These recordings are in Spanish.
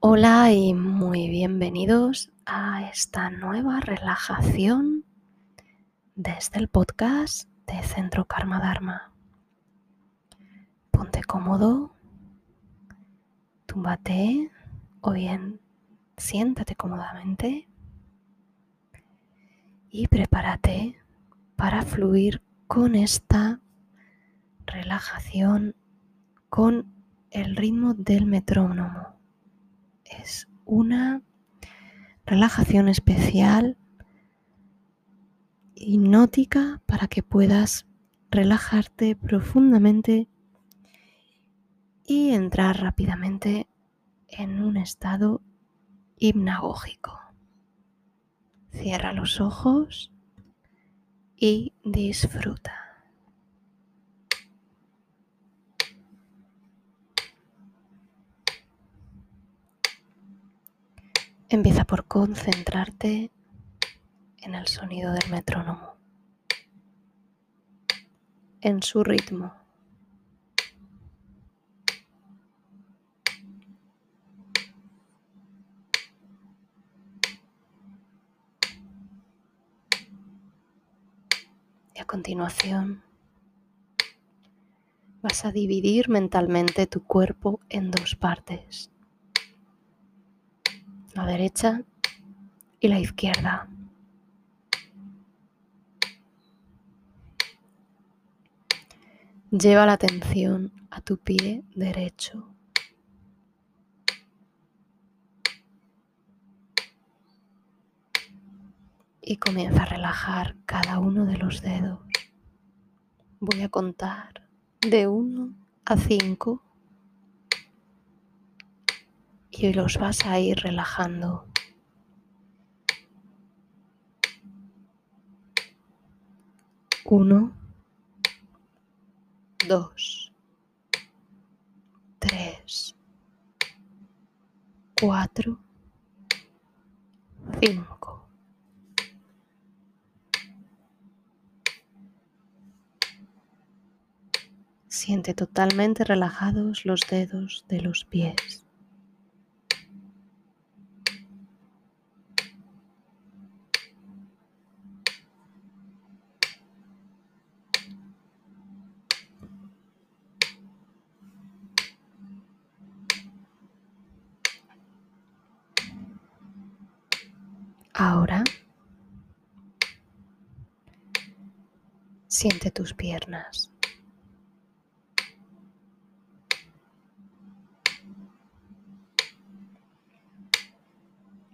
Hola y muy bienvenidos a esta nueva relajación desde el podcast de Centro Karma Dharma. Ponte cómodo, túmbate o bien siéntate cómodamente y prepárate para fluir con esta relajación con el ritmo del metrónomo es una relajación especial hipnótica para que puedas relajarte profundamente y entrar rápidamente en un estado hipnagógico. Cierra los ojos y disfruta. Empieza por concentrarte en el sonido del metrónomo, en su ritmo. Y a continuación vas a dividir mentalmente tu cuerpo en dos partes la derecha y la izquierda. Lleva la atención a tu pie derecho. Y comienza a relajar cada uno de los dedos. Voy a contar de 1 a 5 y los vas a ir relajando. Uno, dos, tres, cuatro, cinco. Siente totalmente relajados los dedos de los pies. Ahora siente tus piernas.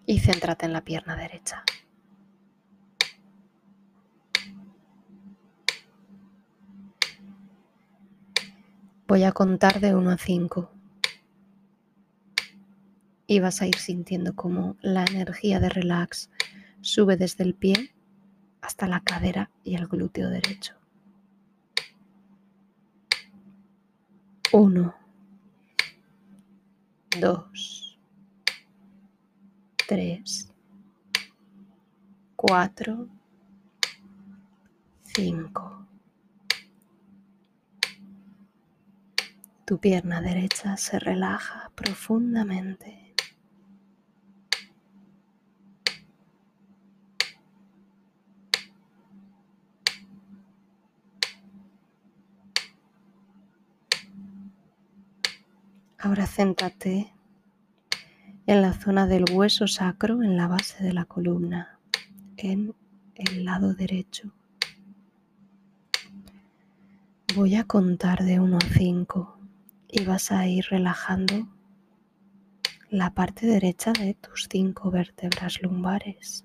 Y céntrate en la pierna derecha. Voy a contar de 1 a 5 y vas a ir sintiendo cómo la energía de relax sube desde el pie hasta la cadera y el glúteo derecho. Uno, dos, tres, cuatro, cinco. Tu pierna derecha se relaja profundamente. Ahora céntrate en la zona del hueso sacro, en la base de la columna, en el lado derecho. Voy a contar de 1 a 5 y vas a ir relajando la parte derecha de tus cinco vértebras lumbares.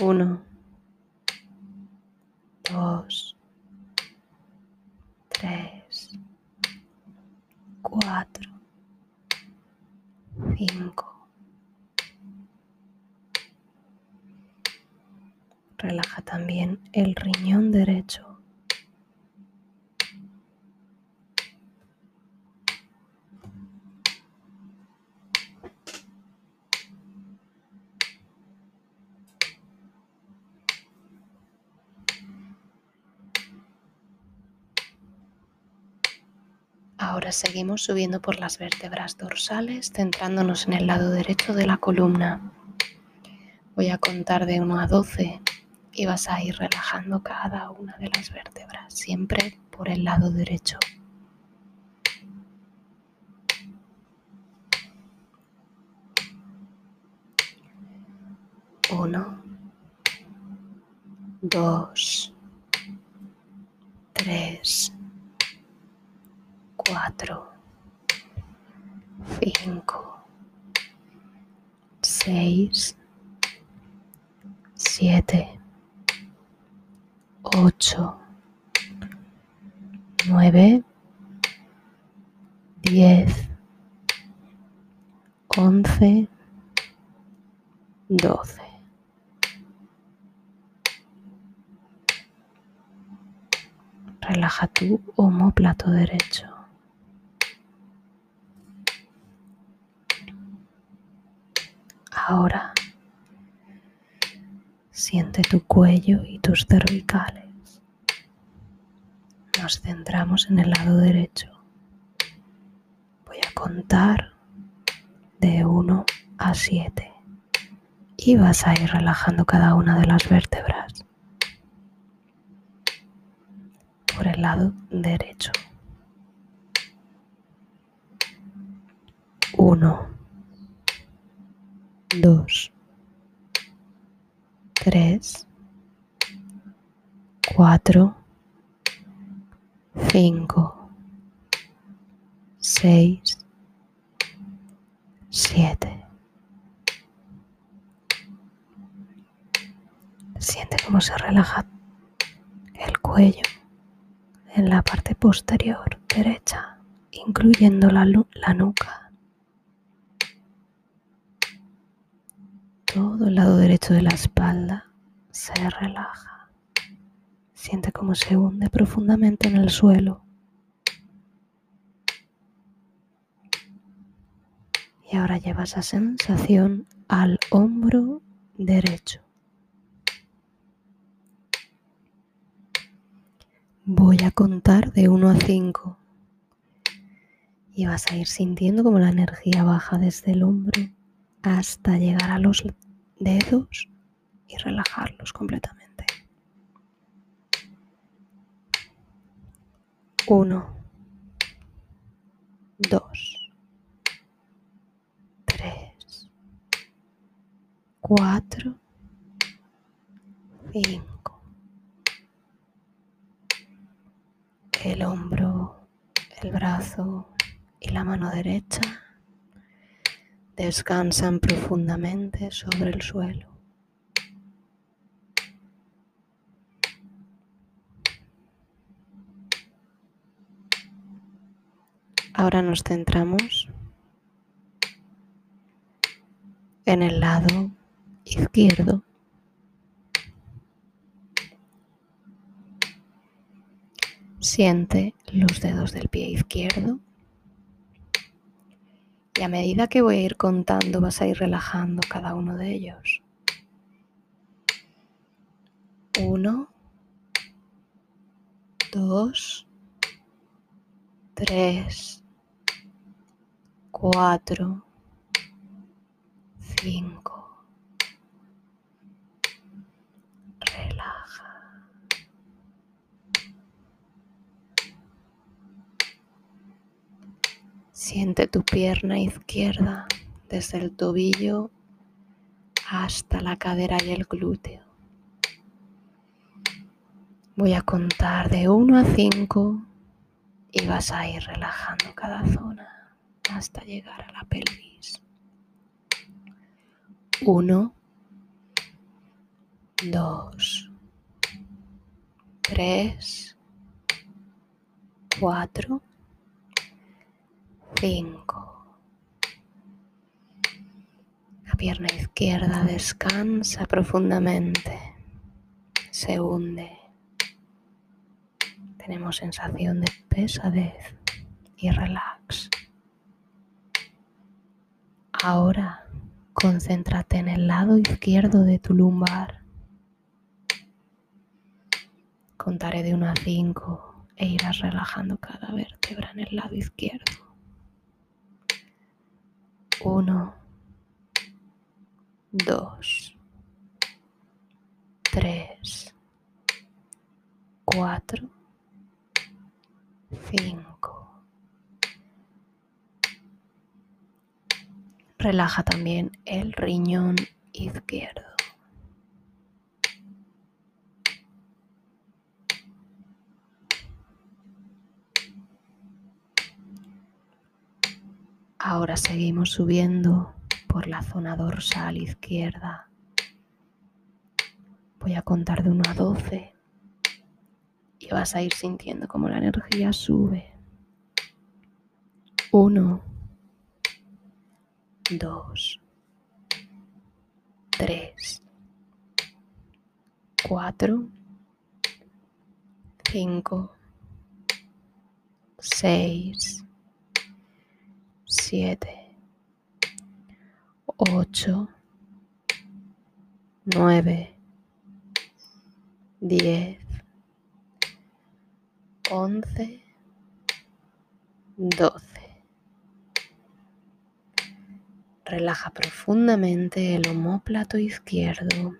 1, 2, tres, cuatro, cinco. Relaja también el riñón derecho. Seguimos subiendo por las vértebras dorsales, centrándonos en el lado derecho de la columna. Voy a contar de 1 a 12 y vas a ir relajando cada una de las vértebras, siempre por el lado derecho. Uno, dos, tres, cuatro, cinco, seis, siete, ocho, nueve, diez, once, doce. Relaja tu homóplato derecho. Ahora siente tu cuello y tus cervicales. Nos centramos en el lado derecho. Voy a contar de 1 a 7 y vas a ir relajando cada una de las vértebras por el lado derecho. 1 2, 3, 4, 5, 6, 7. Siente cómo se relaja el cuello en la parte posterior derecha, incluyendo la, la nuca. Todo el lado derecho de la espalda se relaja. Siente cómo se hunde profundamente en el suelo. Y ahora lleva esa sensación al hombro derecho. Voy a contar de 1 a 5 y vas a ir sintiendo como la energía baja desde el hombro hasta llegar a los dedos y relajarlos completamente. Uno, dos, tres, cuatro, cinco. El hombro, el brazo y la mano derecha descansan profundamente sobre el suelo. Ahora nos centramos en el lado izquierdo. Siente los dedos del pie izquierdo y a medida que voy a ir contando vas a ir relajando cada uno de ellos. Uno, dos, tres, cuatro, cinco. Relaja. Siente tu pierna izquierda desde el tobillo hasta la cadera y el glúteo. Voy a contar de 1 a 5 y vas a ir relajando cada zona hasta llegar a la pelvis. 1, 2, 3, 4, 5. La pierna izquierda descansa profundamente, se hunde. Tenemos sensación de pesadez y relax. Ahora concéntrate en el lado izquierdo de tu lumbar. Contaré de 1 a 5 e irás relajando cada vértebra en el lado izquierdo. Uno, dos, tres, cuatro, cinco. Relaja también el riñón izquierdo. Ahora seguimos subiendo por la zona dorsal izquierda. Voy a contar de 1 a 12 y vas a ir sintiendo como la energía sube. 1, 2, 3, 4, 5, 6, 7, 8, 9, 10, 11, 12. Relaja profundamente el homóplato izquierdo,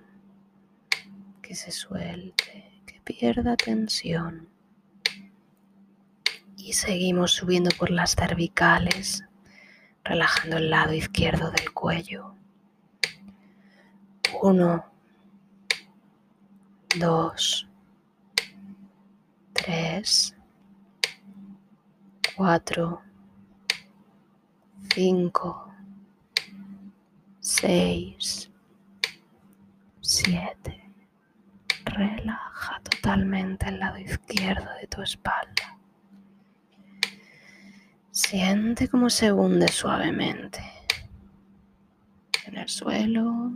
que se suelte, que pierda tensión. Y seguimos subiendo por las cervicales, relajando el lado izquierdo del cuello. Uno, dos, tres, cuatro, cinco, seis, siete. Relaja totalmente el lado izquierdo de tu espalda. Siente cómo se hunde suavemente en el suelo,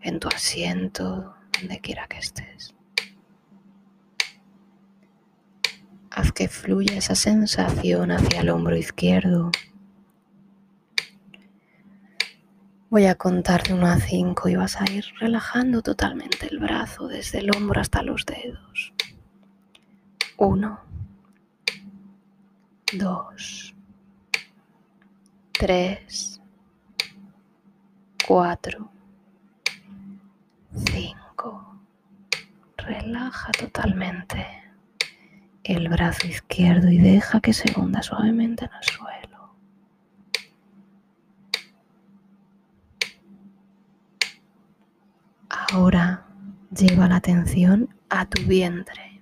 en tu asiento, donde quiera que estés. Haz que fluya esa sensación hacia el hombro izquierdo. Voy a contar de 1 a 5 y vas a ir relajando totalmente el brazo desde el hombro hasta los dedos. 1 dos, tres, cuatro, cinco. Relaja totalmente el brazo izquierdo y deja que se hunda suavemente en el suelo. Ahora lleva la atención a tu vientre.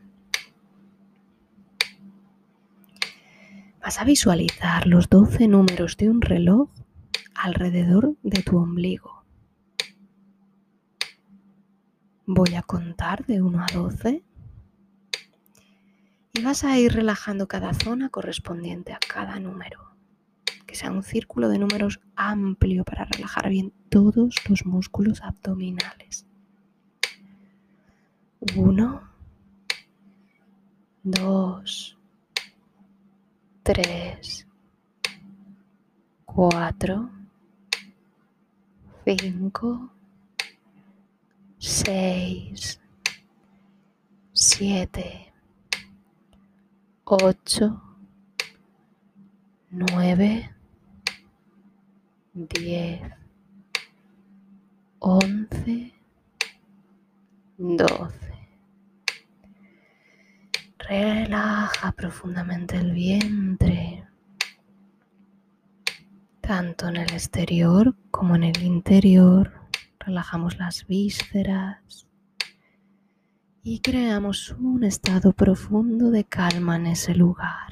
Vas a visualizar los 12 números de un reloj alrededor de tu ombligo. Voy a contar de 1 a 12 y vas a ir relajando cada zona correspondiente a cada número. Que sea un círculo de números amplio para relajar bien todos los músculos abdominales. 1, 2, tres, cuatro, cinco, seis, siete, ocho, nueve, diez, once, doce. Relaja profundamente el vientre, tanto en el exterior como en el interior. Relajamos las vísceras y creamos un estado profundo de calma en ese lugar.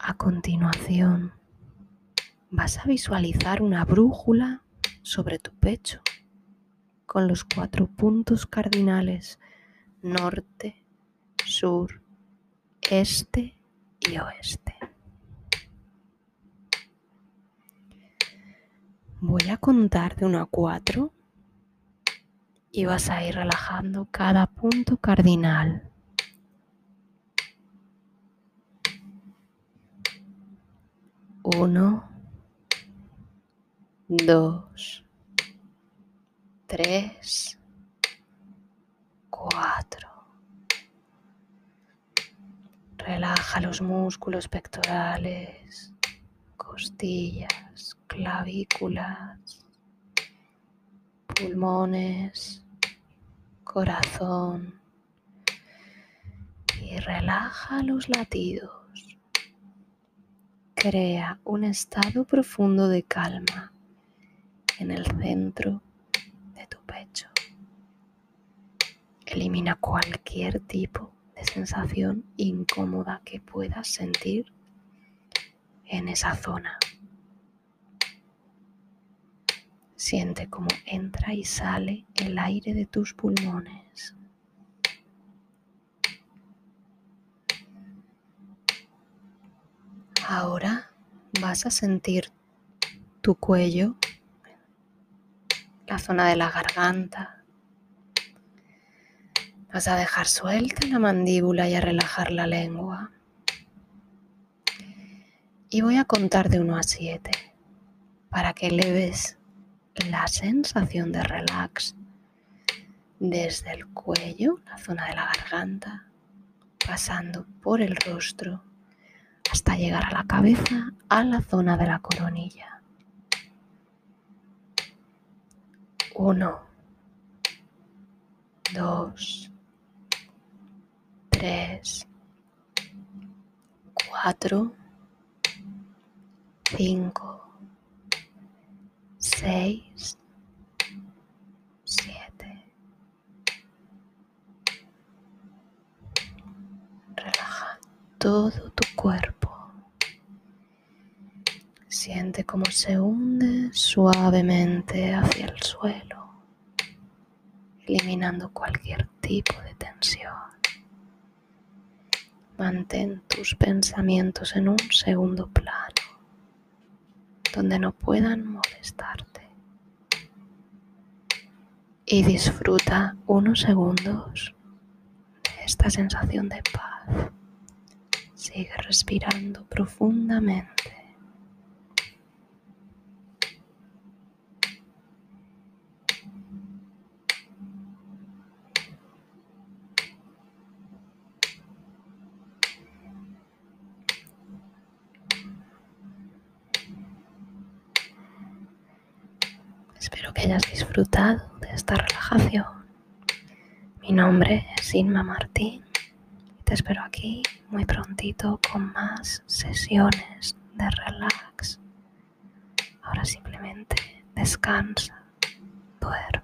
A continuación, vas a visualizar una brújula sobre tu pecho con los cuatro puntos cardinales norte, sur, este y oeste. Voy a contar de 1 a 4 y vas a ir relajando cada punto cardinal. Uno, dos, tres, cuatro. Relaja los músculos pectorales, costillas, clavículas, pulmones, corazón y relaja los latidos. Crea un estado profundo de calma en el centro Elimina cualquier tipo de sensación incómoda que puedas sentir en esa zona. Siente cómo entra y sale el aire de tus pulmones. Ahora vas a sentir tu cuello, la zona de la garganta. Vas a dejar suelta la mandíbula y a relajar la lengua. Y voy a contar de 1 a 7 para que leves la sensación de relax desde el cuello, la zona de la garganta, pasando por el rostro hasta llegar a la cabeza, a la zona de la coronilla. Uno, dos, tres, cuatro, cinco, seis, siete. Relaja todo tu cuerpo. Siente cómo se hunde suavemente hacia el suelo, eliminando cualquier tipo de tensión. Mantén tus pensamientos en un segundo plano donde no puedan molestarte. Y disfruta unos segundos de esta sensación de paz. Sigue respirando profundamente. Espero que hayas disfrutado de esta relajación. Mi nombre es Inma Martín y te espero aquí muy prontito con más sesiones de relax. Ahora simplemente descansa, duerme.